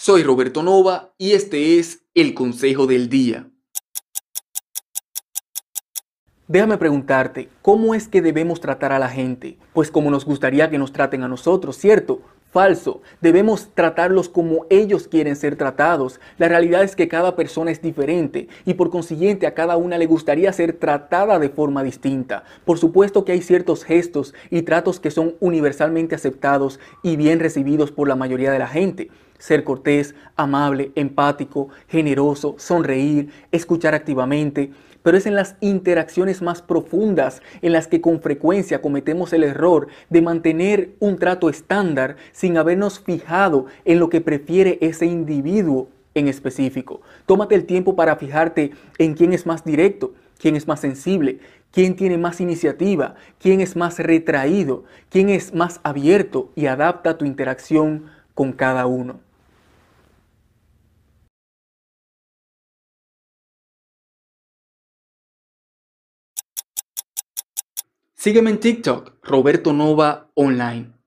Soy Roberto Nova y este es el Consejo del Día. Déjame preguntarte, ¿cómo es que debemos tratar a la gente? Pues como nos gustaría que nos traten a nosotros, ¿cierto? Falso. Debemos tratarlos como ellos quieren ser tratados. La realidad es que cada persona es diferente y por consiguiente a cada una le gustaría ser tratada de forma distinta. Por supuesto que hay ciertos gestos y tratos que son universalmente aceptados y bien recibidos por la mayoría de la gente. Ser cortés, amable, empático, generoso, sonreír, escuchar activamente, pero es en las interacciones más profundas en las que con frecuencia cometemos el error de mantener un trato estándar sin habernos fijado en lo que prefiere ese individuo en específico. Tómate el tiempo para fijarte en quién es más directo, quién es más sensible, quién tiene más iniciativa, quién es más retraído, quién es más abierto y adapta tu interacción con cada uno. Sígueme en TikTok, Roberto Nova Online.